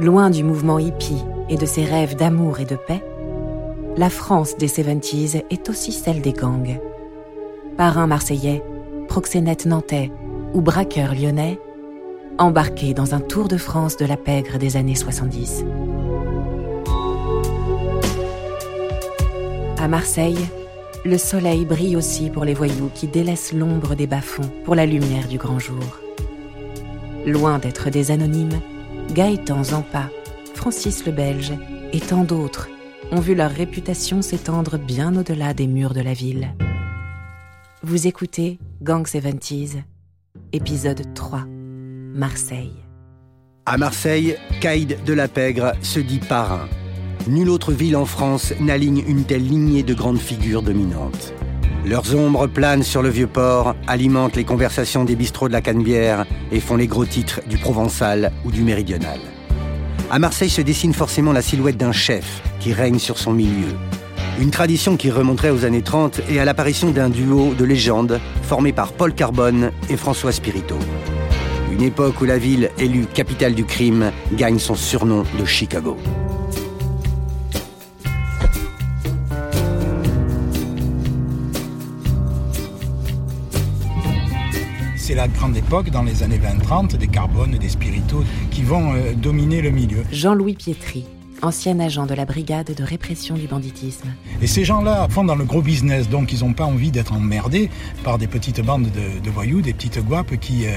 Loin du mouvement hippie et de ses rêves d'amour et de paix, la France des 70s est aussi celle des gangs. Parrains marseillais, proxénètes nantais ou braqueurs lyonnais, embarqués dans un tour de France de la pègre des années 70. À Marseille, le soleil brille aussi pour les voyous qui délaissent l'ombre des bas-fonds pour la lumière du grand jour. Loin d'être des anonymes, Gaëtan Zampa, Francis le Belge et tant d'autres ont vu leur réputation s'étendre bien au-delà des murs de la ville. Vous écoutez Gang 70s, épisode 3, Marseille. À Marseille, Caïd de la Pègre se dit parrain. Nulle autre ville en France n'aligne une telle lignée de grandes figures dominantes. Leurs ombres planent sur le vieux port, alimentent les conversations des bistrots de la Canebière et font les gros titres du Provençal ou du Méridional. À Marseille se dessine forcément la silhouette d'un chef qui règne sur son milieu. Une tradition qui remonterait aux années 30 et à l'apparition d'un duo de légende formé par Paul Carbone et François Spirito. Une époque où la ville, élue capitale du crime, gagne son surnom de Chicago. Grande époque, dans les années 20-30, des carbones, des spiritos qui vont euh, dominer le milieu. Jean-Louis Pietri, ancien agent de la brigade de répression du banditisme. Et ces gens-là font dans le gros business, donc ils n'ont pas envie d'être emmerdés par des petites bandes de, voyous, des petites guapes qui, euh,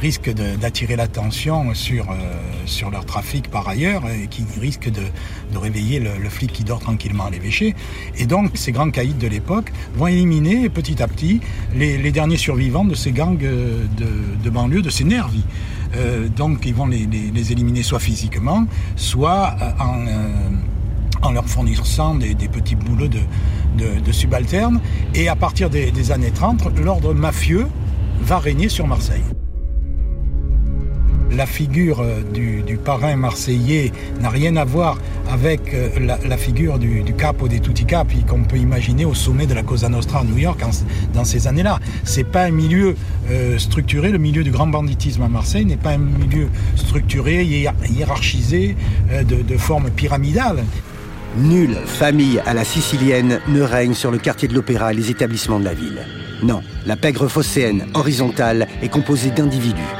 risquent d'attirer l'attention sur, euh, sur leur trafic par ailleurs et qui risquent de, réveiller le, flic qui dort tranquillement à l'évêché. Et donc ces grands caïds de l'époque vont éliminer petit à petit les, les, derniers survivants de ces gangs euh, de, de banlieue, de ces nervis. Euh, donc ils vont les, éliminer soit physiquement, soit en, euh, en leur fournissant des, petits boulots de, de, de, subalternes. Et à partir des, des années 30, l'ordre mafieux va régner sur Marseille. La figure euh, du, parrain marseillais n'a rien à voir avec euh, la, figure du, capo des tutti capi qu'on peut imaginer au sommet de la Cosa Nostra à New York dans ces années-là. C'est pas un milieu euh, structuré. Le milieu du grand banditisme à Marseille n'est pas un milieu structuré, hiérarchisé, de, de forme pyramidale. Nulle famille à la sicilienne ne règne sur le quartier de l'Opéra et les établissements de la ville. Non, la pègre phocéenne horizontale est composée d'individus.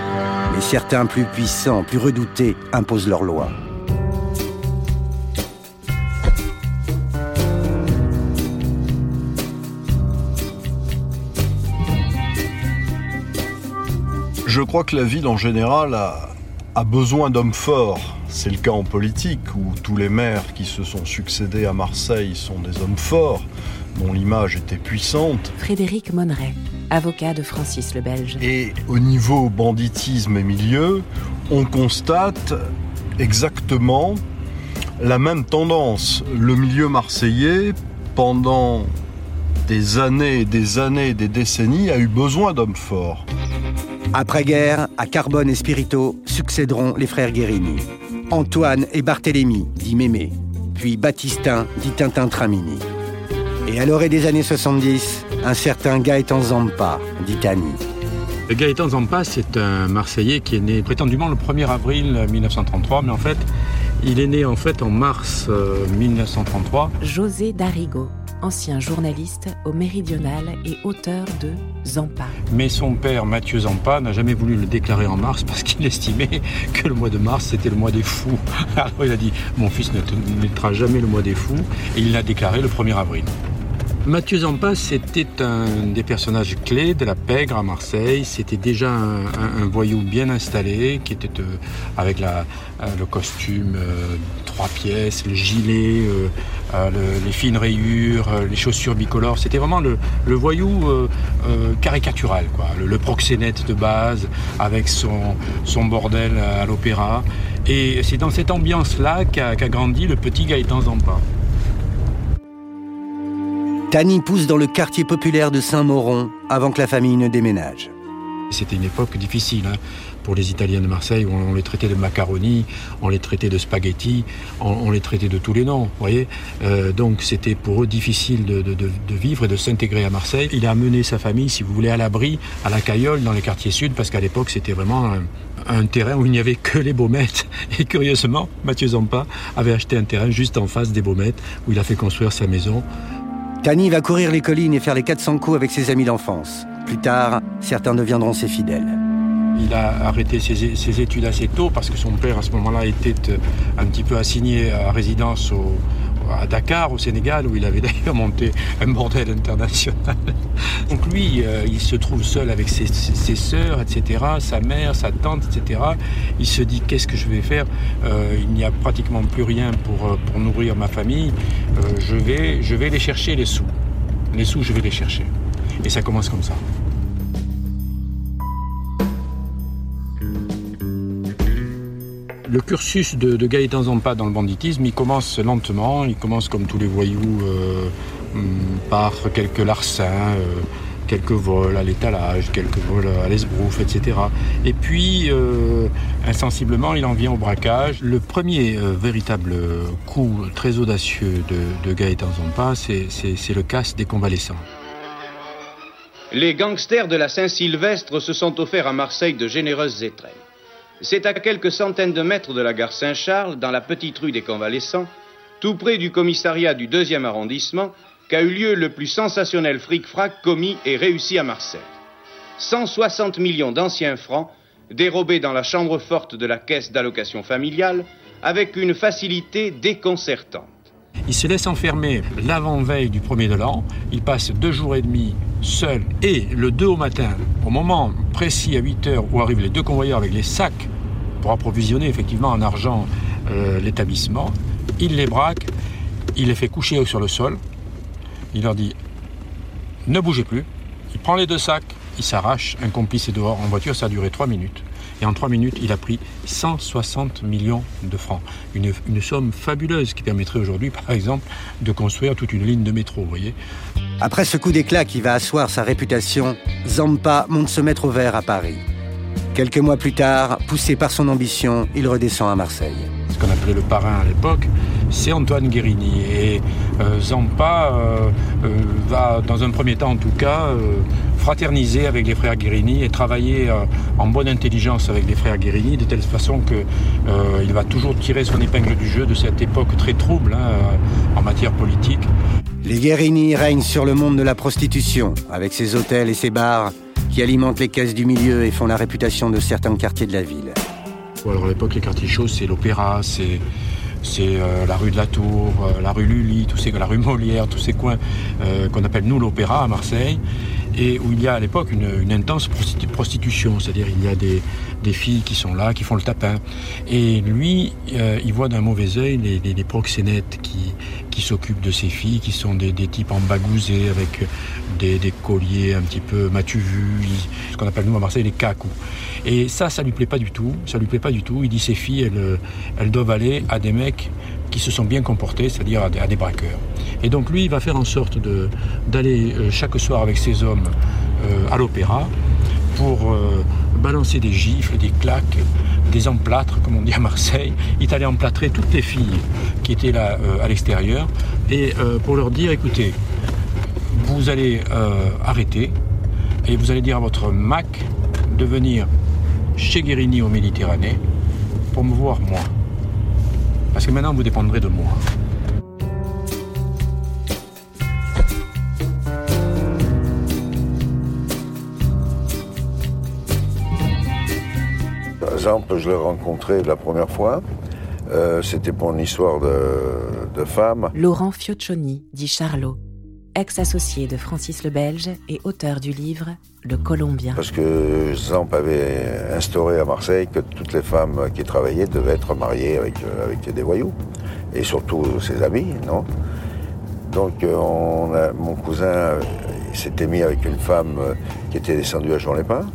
Certains plus puissants, plus redoutés, imposent leurs lois. Je crois que la ville en général a, a besoin d'hommes forts. C'est le cas en politique où tous les maires qui se sont succédés à Marseille sont des hommes forts, dont l'image était puissante. Frédéric Monneret, avocat de Francis le Belge. Et au niveau banditisme et milieu, on constate exactement la même tendance. Le milieu marseillais, pendant des années, des années, des décennies, a eu besoin d'hommes forts. Après-guerre, à Carbone et Spirito succéderont les frères Guérini. Antoine et Barthélemy, dit Mémé, puis Baptistin, dit Tintin Tramini. Et à l'orée des années 70, un certain Gaëtan Zampa, dit Tani. Gaëtan Zampa, c'est un Marseillais qui est né prétendument le 1er avril 1933, mais en fait, il est né en fait en mars euh, 1933. José Darigo, ancien journaliste au Méridional et auteur de Zampa. Mais son père, Mathieu Zampa, n'a jamais voulu le déclarer en mars parce qu'il estimait que le mois de mars, c'était le mois des fous. Alors il a dit, mon fils ne mettra jamais le mois des fous, et il l'a déclaré le 1er avril. Mathieu Zampa, c'était un des personnages clés de la pègre à Marseille. C'était déjà un, voyou bien installé, qui était euh, avec euh, le costume euh, trois pièces, le gilet, le, les fines rayures, les chaussures bicolores. C'était vraiment le, voyou caricatural. Le, proxénète de base, avec son, bordel à l'opéra. Et c'est dans cette ambiance-là qu'a qu grandi le petit Gaëtan Zampa. Tani pousse dans le quartier populaire de Saint-Mauron avant que la famille ne déménage. C'était une époque difficile. Hein. pour les Italiens de Marseille, où on les traitait de macaroni, on les traitait de spaghetti, on, les traitait de tous les noms. Euh, donc c'était pour eux difficile de, vivre et de s'intégrer à Marseille. Il a amené sa famille, si vous voulez, à l'abri, à la Caillole, dans les quartiers sud, parce qu'à l'époque c'était vraiment un, terrain où il n'y avait que les Baumettes. Et curieusement, Mathieu Zampa avait acheté un terrain juste en face des Baumettes, où il a fait construire sa maison. Tani va courir les collines et faire les 400 coups avec ses amis d'enfance. Plus tard, certains deviendront ses fidèles. Il a arrêté ses, études assez tôt parce que son père à ce moment-là était euh, un petit peu assigné à résidence à Dakar, au Sénégal, où il avait d'ailleurs monté un bordel international. Donc lui, euh, il se trouve seul avec ses, sœurs, etc., sa mère, sa tante, etc. Il se dit qu'est-ce que je vais faire? Euh, Il n'y a pratiquement plus rien pour, pour nourrir ma famille. je, vais, je vais les chercher, les sous. Les sous, je vais les chercher. Et ça commence comme ça. Le cursus de, de Gaëtan Zampa dans le banditisme, il commence lentement, il commence comme tous les voyous euh, par quelques larcins, euh, quelques vols à l'étalage, quelques vols à l'esbrouf, etc. Et puis, euh, insensiblement, il en vient au braquage. Le premier véritable coup très audacieux de, de Gaëtan Zampa, c'est le casse des convalescents. Les gangsters de la Saint-Sylvestre se sont offerts à Marseille de généreuses étrennes. C'est à quelques centaines de mètres de la gare Saint-Charles, dans la petite rue des Convalescents, tout près du commissariat du deuxième arrondissement, qu'a eu lieu le plus sensationnel fric-frac commis et réussi à Marseille. 160 millions d'anciens francs dérobés dans la chambre forte de la caisse d'allocation familiale avec une facilité déconcertante. Il se laisse enfermer l'avant-veille du premier de l'an. Il passe deux jours et demi seul. Et le 2 au matin, au moment précis à 8 heures où arrivent les deux convoyeurs avec les sacs pour approvisionner effectivement en argent euh, l'établissement, il les braque, il les fait coucher sur le sol. Il leur dit ne bougez plus. Il prend les deux sacs, il s'arrache, un complice est dehors en voiture, ça a duré trois minutes. Et en trois minutes, il a pris 160 millions de francs. Une, somme fabuleuse qui permettrait aujourd'hui, par exemple, de construire toute une ligne de métro, vous voyez. Après ce coup d'éclat qui va asseoir sa réputation, Zampa monte se mettre au vert à Paris. Quelques mois plus tard, poussé par son ambition, il redescend à Marseille. Ce qu'on appelait le parrain à l'époque, c'est Antoine Guérini. Et euh, Zampa euh, euh, va, dans un premier temps en tout cas, fraterniser avec les frères Guérini et travailler en bonne intelligence avec les frères Guérini, de telle façon qu'il va toujours tirer son épingle du jeu de cette époque très trouble hein, en matière politique. Les Guérini règnent sur le monde de la prostitution, avec ses hôtels et ses bars qui alimentent les caisses du milieu et font la réputation de certains quartiers de la ville. Alors à l'époque, les quartiers chauds, c'est l'opéra, c'est c'est euh, la rue de la Tour, euh, la rue Lully, tous ces, la rue Molière, tous ces coins euh, qu'on appelle nous l'opéra à Marseille, et où il y a à l'époque une, intense prostitution, c'est-à-dire il y a des, filles qui sont là, qui font le tapin. Et lui, il voit d'un mauvais œil les, proxénètes qui, qui s'occupent de ces filles, qui sont des, types embagousés avec des, colliers un petit peu matu ce qu'on appelle nous à Marseille les cacous. Et ça, ça lui plaît pas du tout, ça lui plaît pas du tout. Il dit ces filles, elles doivent aller à des mecs qui se sont bien comportés, c'est-à-dire à, des braqueurs. Et donc lui, il va faire en sorte d'aller euh, chaque soir avec ses hommes euh, à l'opéra pour euh, balancer des gifles, des claques, des emplâtres, comme on dit à Marseille. Il allait emplâtrer toutes les filles qui étaient là à l'extérieur et pour leur dire, écoutez, vous allez arrêter et vous allez dire à votre Mac de venir chez Guérini au Méditerranée pour me voir moi. Parce que maintenant, vous dépendrez de moi. Par exemple, je l'ai rencontré la première fois. Euh, c'était pour une histoire de, de femme. Laurent Fioccioni, dit Charlot ex-associé de Francis le Belge et auteur du livre Le Colombien. Parce que Zamp avait instauré à Marseille que toutes les femmes qui travaillaient devaient être mariées avec, euh, avec des voyous. Et surtout ses amis, non? Donc euh, on a, mon cousin s'était mis avec une femme euh, qui était descendue à Jean-Lépin.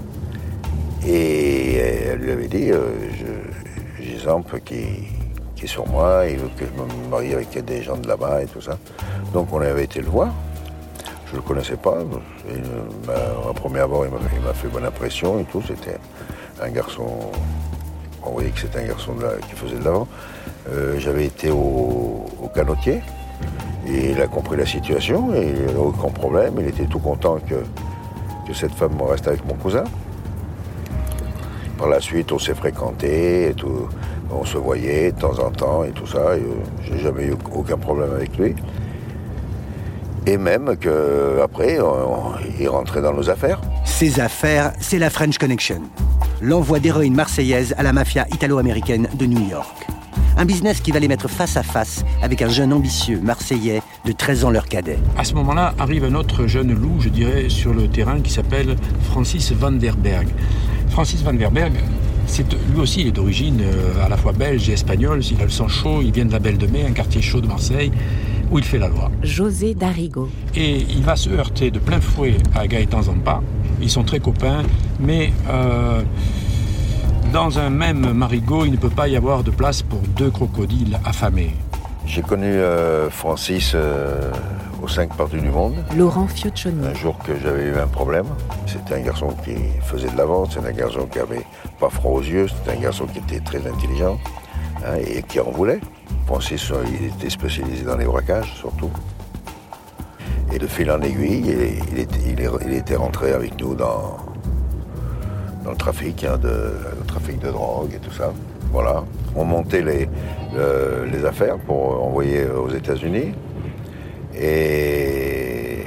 Et elle lui avait dit, j'ai Zamp qui, sur moi, il veut que je me marie avec des gens de là-bas et tout ça. Donc on avait été le voir. Je ne le connaissais pas. Et, euh, à premier abord, il m'a fait bonne impression et tout. C'était un garçon, on voyait que c'était un garçon qui faisait de l'avant. Euh, j'avais été au, canotier et il a compris la situation et il aucun problème. Il était tout content que, que cette femme reste avec mon cousin. Par la suite, on s'est fréquenté et tout. On se voyait de temps en temps et tout ça. Euh, j'ai jamais eu aucun problème avec lui. Et même qu'après, il rentrait dans nos affaires. Ces affaires, c'est la French Connection. L'envoi d'héroïne marseillaise à la mafia italo-américaine de New York. Un business qui va les mettre face à face avec un jeune ambitieux marseillais de 13 ans leur cadet. À ce moment-là, arrive un autre jeune loup, je dirais, sur le terrain qui s'appelle Francis Van der Berg. Francis Van der Berg, lui aussi, il est d'origine euh, à la fois belge et espagnole. Il a le sang chaud, il vient de la Belle de Mai, un quartier chaud de Marseille, où il fait la loi. José Darigo. Et il va se heurter de plein fouet à Gaëtan Zampa. Ils sont très copains, mais euh, dans un même marigot, il ne peut pas y avoir de place pour deux crocodiles affamés. J'ai connu euh, Francis aux cinq parties du monde. Laurent Fioccioni. Un jour que j'avais eu un problème, c'était un garçon qui faisait de la vente, c'était un garçon qui avait pas froid aux yeux, c'était un garçon qui était très intelligent hein, et qui en voulait. Il était spécialisé dans les braquages surtout. Et de fil en aiguille, il, était, rentré avec nous dans, dans le trafic, hein, de, le trafic de drogue et tout ça. Voilà. On montait les, les affaires pour envoyer aux États-Unis. Et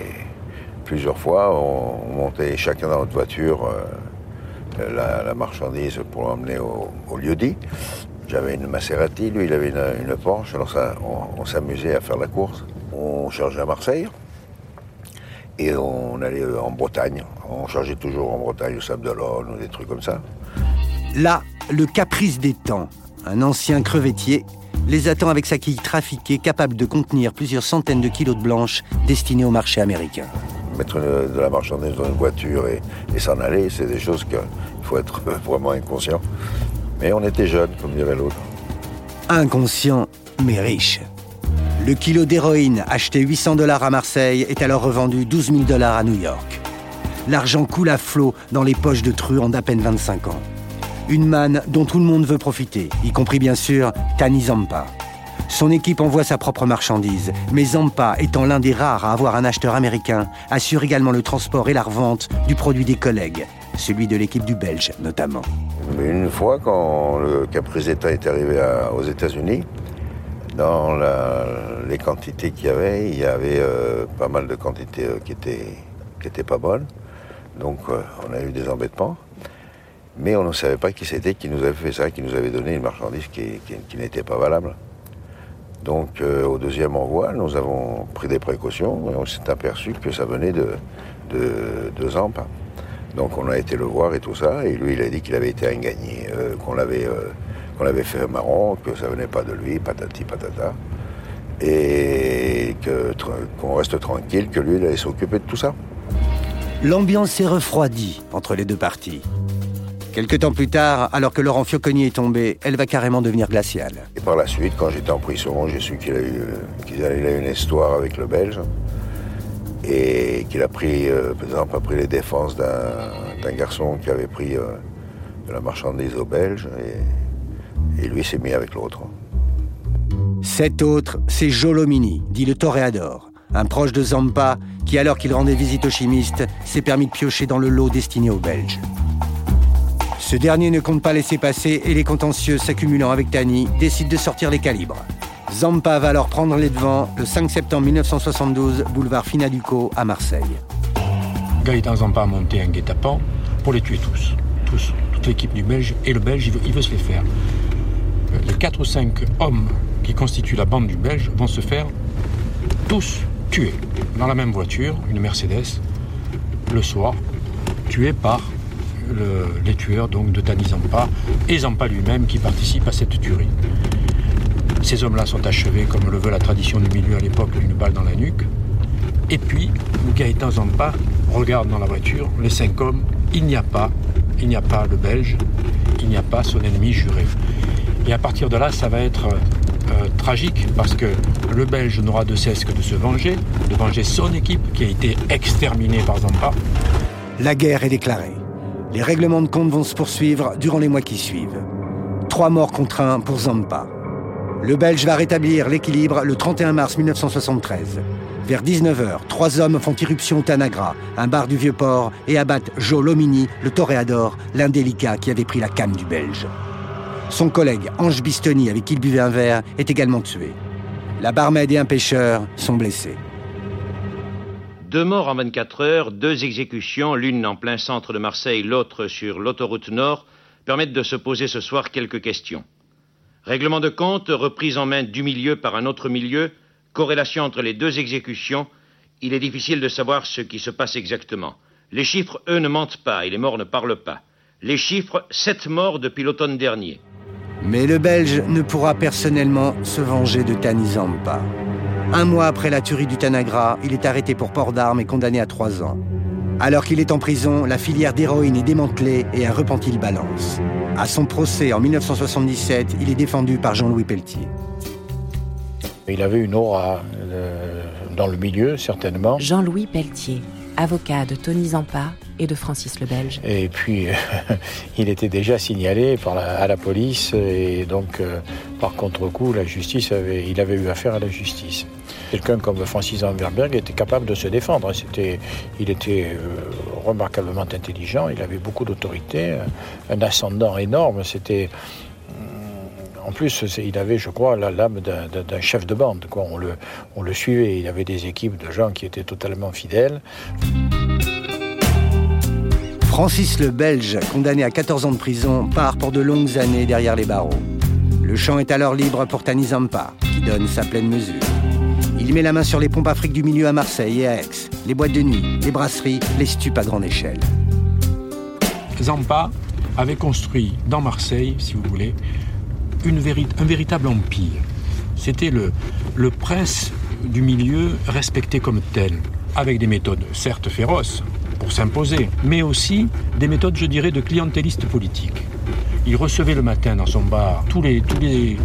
plusieurs fois, on montait chacun dans notre voiture euh, la, marchandise pour l'emmener au, lieu dit. J'avais une Maserati, lui il avait une, Porsche, alors on, s'amusait à faire la course. On chargeait à Marseille et on allait euh, en Bretagne. On chargeait toujours en Bretagne au Sable d'Olonne ou des trucs comme ça. Là, le caprice des temps. Un ancien crevettier les attend avec sa quille trafiquée capable de contenir plusieurs centaines de kilos de blanches destinées au marché américain. Mettre de la marchandise dans une voiture et, s'en aller, c'est des choses qu'il faut être vraiment inconscient. Mais on était jeunes, comme dirait l'autre. Inconscient, mais riche. Le kilo d'héroïne acheté 800 dollars à Marseille est alors revendu 12 000 dollars à New York. L'argent coule à flot dans les poches de truands d'à peine 25 ans. Une manne dont tout le monde veut profiter, y compris bien sûr Tani Zampa. Son équipe envoie sa propre marchandise, mais Zampa, étant l'un des rares à avoir un acheteur américain, assure également le transport et la revente du produit des collègues, celui de l'équipe du Belge notamment. Une fois, quand le Caprizetta est arrivé aux États-Unis, dans les quantités qu'il y avait, il y avait euh, pas mal de quantités euh, qui étaient, qui étaient pas bonnes. Donc euh, on a eu des embêtements. Mais on ne savait pas qui c'était qui nous avait fait ça, qui nous avait donné une marchandise qui, n'était pas valable. Donc euh, au deuxième envoi, nous avons pris des précautions et on s'est aperçu que ça venait de, de, Zampa. Donc on a été le voir et tout ça, et lui il a dit qu'il avait été engagné, euh, qu'on l'avait euh, qu'on avait fait marron, que ça venait pas de lui, patati patata, et qu'on reste tranquille, que lui il allait s'occuper de tout ça. L'ambiance s'est refroidie entre les deux parties. Quelque temps plus tard, alors que Laurent Fioconi est tombé, elle va carrément devenir glaciale. Et par la suite, quand j'étais en prison, j'ai su qu'il a, eu, une histoire avec le Belge et qu'il a pris, euh, par exemple, a pris les défenses d'un garçon qui avait pris euh, de la marchandise au Belge et, et lui s'est mis avec l'autre. Cet autre, c'est Jolomini, dit le toréador, un proche de Zampa qui, alors qu'il rendait visite aux chimistes, s'est permis de piocher dans le lot destiné aux Belges. Ce dernier ne compte pas laisser passer et les contentieux s'accumulant avec Tani décide de sortir les calibres. Zampa va alors prendre les devants le 5 septembre 1972, boulevard Finaduco à Marseille. Gaëtan Zampa a monté un guet-apens pour les tuer tous. Tous. Toute l'équipe du Belge et le Belge, il veut, se les faire. Les 4 ou 5 hommes qui constituent la bande du Belge vont se faire tous tuer dans la même voiture, une Mercedes, le soir, tués par les tueurs donc de Tani Zampa et Zampa lui-même qui participe à cette tuerie. Ces hommes-là sont achevés, comme le veut la tradition du milieu à l'époque, d'une balle dans la nuque. Et puis, Gaëtan Zampa regarde dans la voiture les cinq hommes. Il n'y a pas, il n'y a pas le Belge, il n'y a pas son ennemi juré. Et à partir de là, ça va être euh, tragique parce que le Belge n'aura de cesse que de se venger, de venger son équipe qui a été exterminée par Zampa. La guerre est déclarée. Les règlements de compte vont se poursuivre durant les mois qui suivent. Trois morts contre un pour Zampa. Le Belge va rétablir l'équilibre le 31 mars 1973. Vers 19h, trois hommes font irruption au Tanagra, un bar du Vieux-Port, et abattent Joe Lomini, le toréador, l'indélicat qui avait pris la came du Belge. Son collègue, Ange Bistoni, avec qui il buvait un verre, est également tué. La barmaid et un pêcheur sont blessés. Deux morts en 24 heures, deux exécutions, l'une en plein centre de Marseille, l'autre sur l'autoroute nord, permettent de se poser ce soir quelques questions. Règlement de compte, reprise en main du milieu par un autre milieu, corrélation entre les deux exécutions, il est difficile de savoir ce qui se passe exactement. Les chiffres, eux, ne mentent pas et les morts ne parlent pas. Les chiffres, sept morts depuis l'automne dernier. Mais le Belge ne pourra personnellement se venger de Tanizampa. Un mois après la tuerie du Tanagra, il est arrêté pour port d'armes et condamné à trois ans. Alors qu'il est en prison, la filière d'héroïne est démantelée et un repentil balance. À son procès en 1977, il est défendu par Jean-Louis Pelletier. Il avait une aura euh, dans le milieu, certainement. Jean-Louis Pelletier, avocat de Tony Zampa et de Francis le Belge. Et puis, il était déjà signalé à la police et donc, euh, par contre-coup, la justice avait, il avait eu affaire à la justice. Quelqu'un comme Francis Amberberg était capable de se défendre. Il était euh, remarquablement intelligent, il avait beaucoup d'autorité, un ascendant énorme. En plus, il avait, je crois, la lame d'un chef de bande. Quoi. On, le, on le suivait. Il avait des équipes de gens qui étaient totalement fidèles. Francis le Belge, condamné à 14 ans de prison, part pour de longues années derrière les barreaux. Le champ est alors libre pour Tani Zampa, qui donne sa pleine mesure. Il met la main sur les pompes Afrique du milieu à Marseille et à Aix, les boîtes de nuit, les brasseries, les stupes à grande échelle. Zampa avait construit dans Marseille, si vous voulez, un véritable empire. C'était le, prince du milieu respecté comme tel, avec des méthodes certes féroces, pour s'imposer, mais aussi des méthodes, je dirais, de clientéliste politique. Il recevait le matin dans son bar tous les, tous les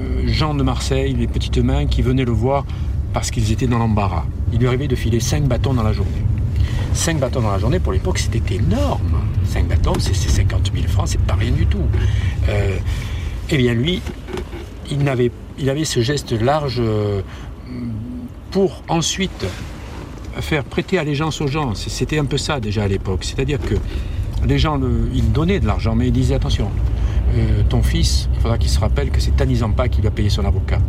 euh, gens de Marseille, les petites mains qui venaient le voir parce qu'ils étaient dans l'embarras. Il lui arrivait de filer 5 bâtons dans la journée. 5 bâtons dans la journée, pour l'époque, c'était énorme. 5 bâtons, c'est 50 000 francs, c'est pas rien du tout. Euh, eh bien, lui, il avait, il avait ce geste large euh, pour ensuite faire prêter allégeance aux gens. C'était un peu ça déjà à l'époque. C'est-à-dire que les gens, le, ils donnaient de l'argent, mais ils disaient attention, euh, ton fils, il faudra qu'il se rappelle que c'est Tanizampa qui lui a payé son avocat,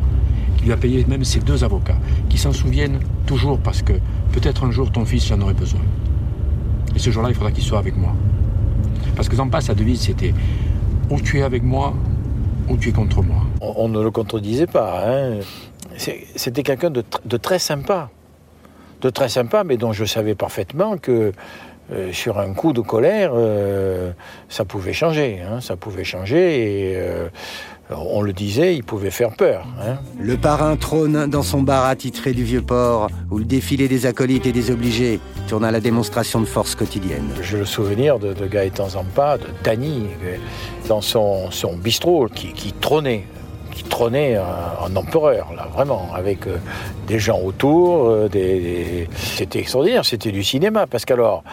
qui lui a payé même ses deux avocats, qui s'en souviennent toujours parce que peut-être un jour ton fils en aurait besoin. Et ce jour-là, il faudra qu'il soit avec moi. Parce que Zampa, sa devise, c'était ou tu es avec moi, ou tu es contre moi. On, ne le contredisait pas. Hein. C'était quelqu'un de, très sympa de très sympa, mais dont je savais parfaitement que euh, sur un coup de colère, euh, ça pouvait changer. Hein, ça pouvait changer euh, on le disait, il pouvait faire peur. Hein. Le parrain trône dans son bar attitré du Vieux-Port, où le défilé des acolytes et des obligés tourne à la démonstration de force quotidienne. J'ai le souvenir de, de Gaëtan Zampa, de Dany, dans son, son bistrot qui, qui trônait qui trônait en empereur, là, vraiment, avec euh, des gens autour. Euh, C'était extraordinaire, c'était du cinéma, parce qu'alors,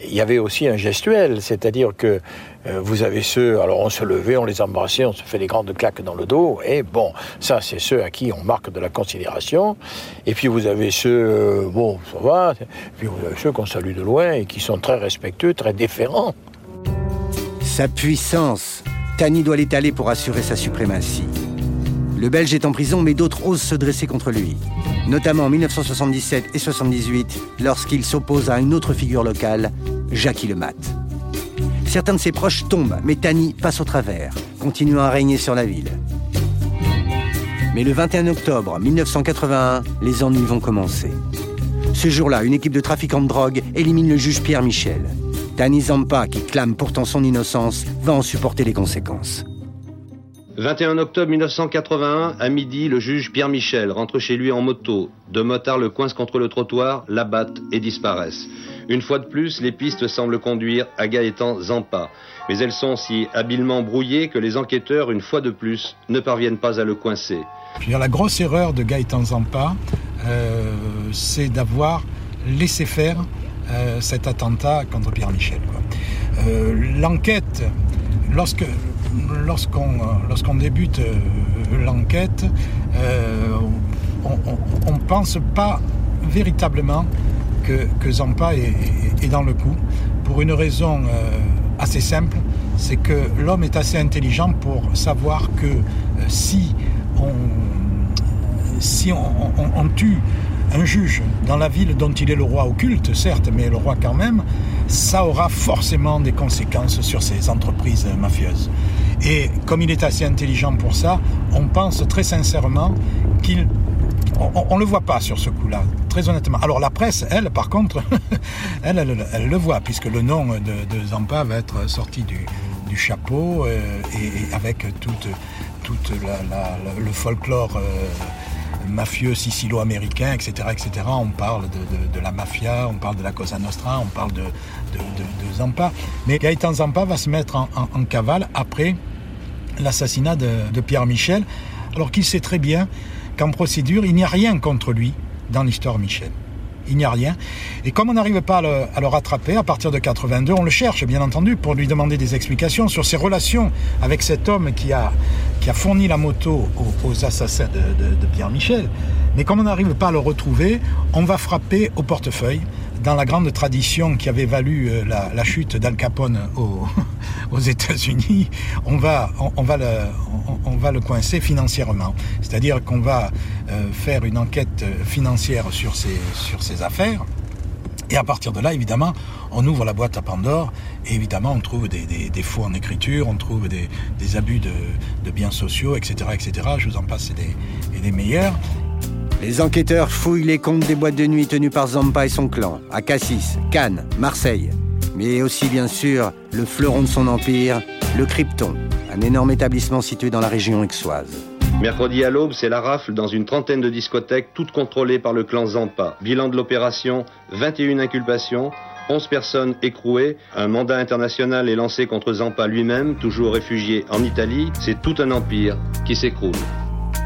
il y avait aussi un gestuel, c'est-à-dire que euh, vous avez ceux, alors on se levait, on les embrassait, on se fait des grandes claques dans le dos, et bon, ça c'est ceux à qui on marque de la considération, et puis vous avez ceux, bon, ça va, et puis vous avez ceux qu'on salue de loin et qui sont très respectueux, très déférents. Sa puissance, Tani doit l'étaler pour assurer sa suprématie. Le Belge est en prison, mais d'autres osent se dresser contre lui. Notamment en 1977 et 78, lorsqu'il s'oppose à une autre figure locale, Jackie Le Mat. Certains de ses proches tombent, mais Tani passe au travers, continuant à régner sur la ville. Mais le 21 octobre 1981, les ennuis vont commencer. Ce jour-là, une équipe de trafiquants de drogue élimine le juge Pierre Michel. Tani Zampa, qui clame pourtant son innocence, va en supporter les conséquences. 21 octobre 1981, à midi, le juge Pierre Michel rentre chez lui en moto. Deux motards le coincent contre le trottoir, l'abattent et disparaissent. Une fois de plus, les pistes semblent conduire à Gaëtan Zampa. Mais elles sont si habilement brouillées que les enquêteurs, une fois de plus, ne parviennent pas à le coincer. La grosse erreur de Gaëtan Zampa, euh, c'est d'avoir laissé faire euh, cet attentat contre Pierre Michel. l'enquête, lorsqu'on débute l'enquête, on ne pense pas véritablement que, Zampa est, dans le coup, pour une raison assez simple, c'est que l'homme est assez intelligent pour savoir que si on, si on, tue un juge dans la ville dont il est le roi occulte, certes, mais le roi quand même, ça aura forcément des conséquences sur ces entreprises mafieuses. Et comme il est assez intelligent pour ça, on pense très sincèrement qu'il... On ne le voit pas sur ce coup-là, très honnêtement. Alors la presse, elle, par contre, elle, elle, le voit, puisque le nom de, Zampa va être sorti du, chapeau euh, et, avec toute, toute le folklore euh, mafieux sicilo-américain, etc., etc. On parle de, la mafia, on parle de la Cosa Nostra, on parle de, Zampa. Mais Gaëtan Zampa va se mettre en, cavale après l'assassinat de, Pierre Michel, alors qu'il sait très bien qu'en procédure, il n'y a rien contre lui dans l'histoire Michel il n'y a rien. Et comme on n'arrive pas à le, rattraper, à partir de 82, on le cherche, bien entendu, pour lui demander des explications sur ses relations avec cet homme qui a, qui a fourni la moto aux, assassins de, Pierre Michel. Mais comme on n'arrive pas à le retrouver, on va frapper au portefeuille dans la grande tradition qui avait valu euh, la, chute d'Al Capone aux, États-Unis, on va, on, va le, on, va le coincer financièrement. C'est-à-dire qu'on va euh, faire une enquête financière sur ses, sur ses affaires. Et à partir de là, évidemment, on ouvre la boîte à Pandore et évidemment, on trouve des, des, faux en écriture, on trouve des, des abus de, biens sociaux, etc., etc. Je vous en passe des, et des meilleurs. Les enquêteurs fouillent les comptes des boîtes de nuit tenues par Zampa et son clan, à Cassis, Cannes, Marseille. Mais aussi, bien sûr, le fleuron de son empire, le Krypton, un énorme établissement situé dans la région aixoise. Mercredi à l'aube, c'est la rafle dans une trentaine de discothèques, toutes contrôlées par le clan Zampa. Bilan de l'opération, 21 inculpations, 11 personnes écrouées. Un mandat international est lancé contre Zampa lui-même, toujours réfugié en Italie. C'est tout un empire qui s'écroule.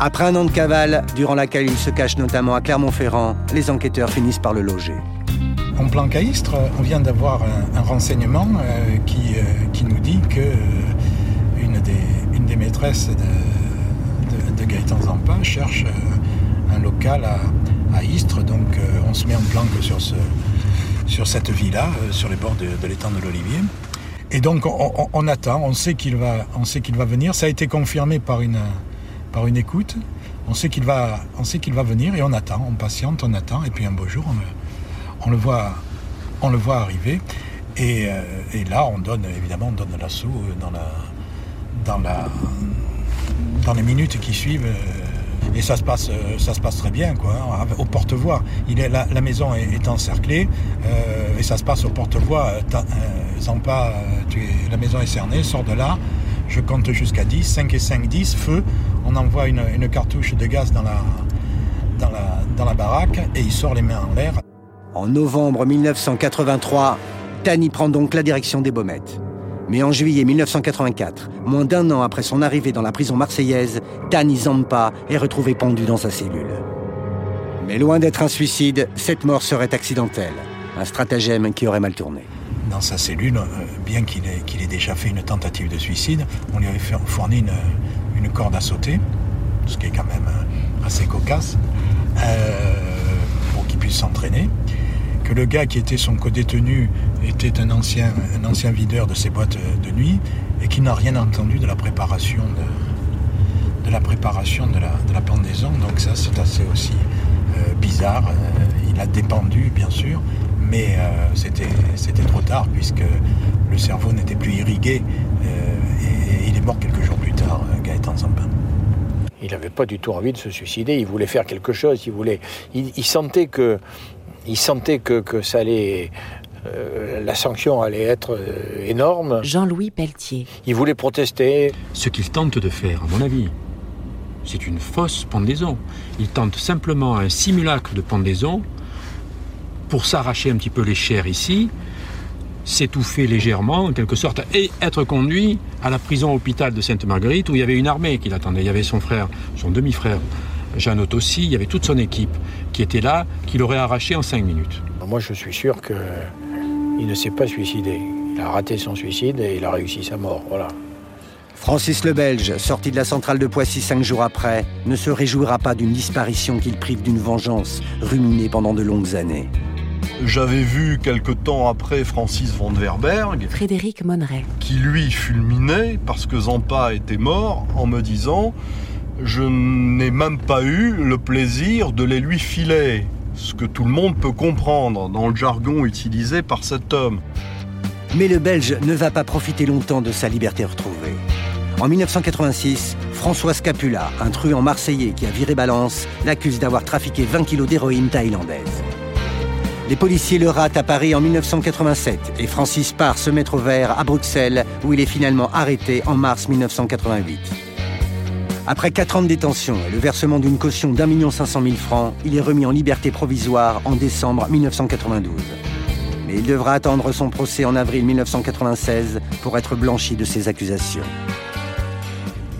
Après un an de cavale, durant laquelle il se cache notamment à Clermont-Ferrand, les enquêteurs finissent par le loger. En plan caïstre, on vient d'avoir un, renseignement euh, qui, euh, qui, nous dit que euh, une, des, une, des, maîtresses de, de, Gaëtan Zampa cherche un local à, Istres. Donc on se met en planque sur, ce, sur cette villa, sur les bords de, l'étang de l'Olivier. Et donc on, attend, on sait qu'il va, on sait qu'il va venir. Ça a été confirmé par une, par une écoute. On sait qu'il va, on sait qu'il va venir et on attend, on patiente, on attend. Et puis un beau jour, on le, voit, on le voit arriver. Et, euh, là, on donne évidemment, on donne l'assaut dans la, dans la, dans les minutes qui suivent. Euh, et ça se passe, euh, ça se passe très bien, quoi, hein, au porte-voix. La, maison est, encerclée et ça se passe au porte-voix. La maison est cernée, sort de là. Je compte jusqu'à 10, 5 et 5, 10, feu. On envoie une, cartouche de gaz dans la, dans, la, dans la baraque et il sort les mains en l'air. En novembre 1983, Tani prend donc la direction des Baumettes. Mais en juillet 1984, moins d'un an après son arrivée dans la prison marseillaise, Tani Zampa est retrouvé pendu dans sa cellule. Mais loin d'être un suicide, cette mort serait accidentelle, un stratagème qui aurait mal tourné dans sa cellule, euh, bien qu'il ait, déjà fait une tentative de suicide, on lui avait fourni une, corde à sauter, ce qui est quand même euh, assez cocasse, euh, pour qu'il puisse s'entraîner. Que le gars qui était son co-détenu était un ancien, un ancien videur de ces boîtes de nuit et qui n'a rien entendu de la préparation de, la préparation de la, pendaison. Donc ça, c'est assez aussi bizarre. il a dépendu, bien sûr, mais euh, c'était trop tard puisque le cerveau n'était plus irrigué euh, et, il est mort quelques jours plus tard, euh, Gaëtan Zampin. Il n'avait pas du tout envie de se suicider, il voulait faire quelque chose, il, voulait, il, sentait que, il sentait que, que ça allait la sanction allait être énorme. Jean-Louis Pelletier. Il voulait protester. Ce qu'il tente de faire, à mon avis, c'est une fausse pendaison. Il tente simplement un simulacre de pendaison pour s'arracher un petit peu les chairs ici, s'étouffer légèrement en quelque sorte et être conduit à la prison hôpital de Sainte-Marguerite où il y avait une armée qui l'attendait. Il y avait son frère, son demi-frère, Jeannot aussi, il y avait toute son équipe qui était là, qui l'aurait arraché en cinq minutes. Moi je suis sûr qu'il ne s'est pas suicidé. Il a raté son suicide et il a réussi sa mort. Voilà. Francis le Belge, sorti de la centrale de Poissy cinq jours après, ne se réjouira pas d'une disparition qu'il prive d'une vengeance ruminée pendant de longues années. J'avais vu quelque temps après Francis van Verberg, Frédéric Monneret, qui lui fulminait parce que Zampa était mort en me disant Je n'ai même pas eu le plaisir de les lui filer. Ce que tout le monde peut comprendre dans le jargon utilisé par cet homme. Mais le Belge ne va pas profiter longtemps de sa liberté retrouvée. En 1986, François Scapula, un truand marseillais qui a viré balance, l'accuse d'avoir trafiqué 20 kilos d'héroïne thaïlandaise. Les policiers le ratent à Paris en 1987 et Francis part se mettre au vert à Bruxelles où il est finalement arrêté en mars 1988. Après 4 ans de détention et le versement d'une caution d'un million cinq cent mille francs, il est remis en liberté provisoire en décembre 1992. Mais il devra attendre son procès en avril 1996 pour être blanchi de ses accusations.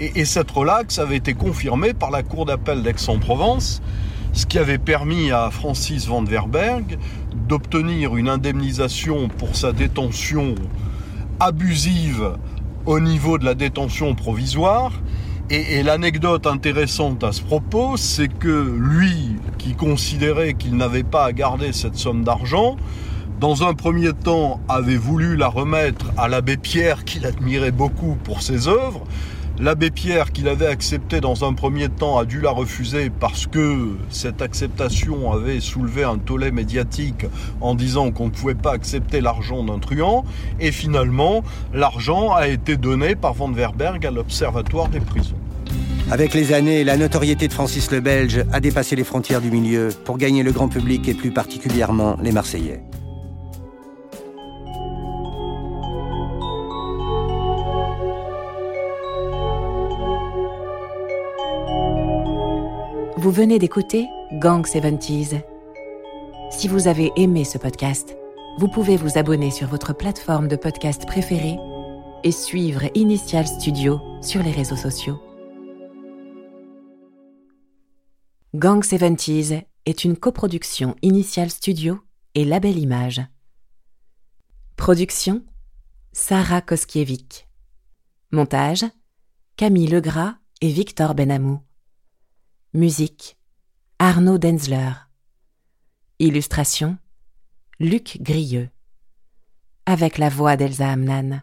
Et, et cette relaxe avait été confirmée par la Cour d'appel d'Aix-en-Provence, ce qui avait permis à Francis van Verberg d'obtenir une indemnisation pour sa détention abusive au niveau de la détention provisoire. Et, l'anecdote intéressante à ce propos, c'est que lui, qui considérait qu'il n'avait pas à garder cette somme d'argent, dans un premier temps avait voulu la remettre à l'abbé Pierre, qu'il admirait beaucoup pour ses œuvres, L'abbé Pierre, qu'il avait accepté dans un premier temps, a dû la refuser parce que cette acceptation avait soulevé un tollé médiatique en disant qu'on ne pouvait pas accepter l'argent d'un truand. Et finalement, l'argent a été donné par Van Verberg à l'Observatoire des prisons. Avec les années, la notoriété de Francis le Belge a dépassé les frontières du milieu pour gagner le grand public et plus particulièrement les Marseillais. Vous venez d'écouter Gang 70s. Si vous avez aimé ce podcast, vous pouvez vous abonner sur votre plateforme de podcast préférée et suivre Initial Studio sur les réseaux sociaux. Gang 70s est une coproduction Initial Studio et Label Image. Production Sarah Koskiewicz. Montage Camille Legras et Victor Benamou. Musique Arnaud Denzler. Illustration Luc Grieux. Avec la voix d'Elsa Amnan.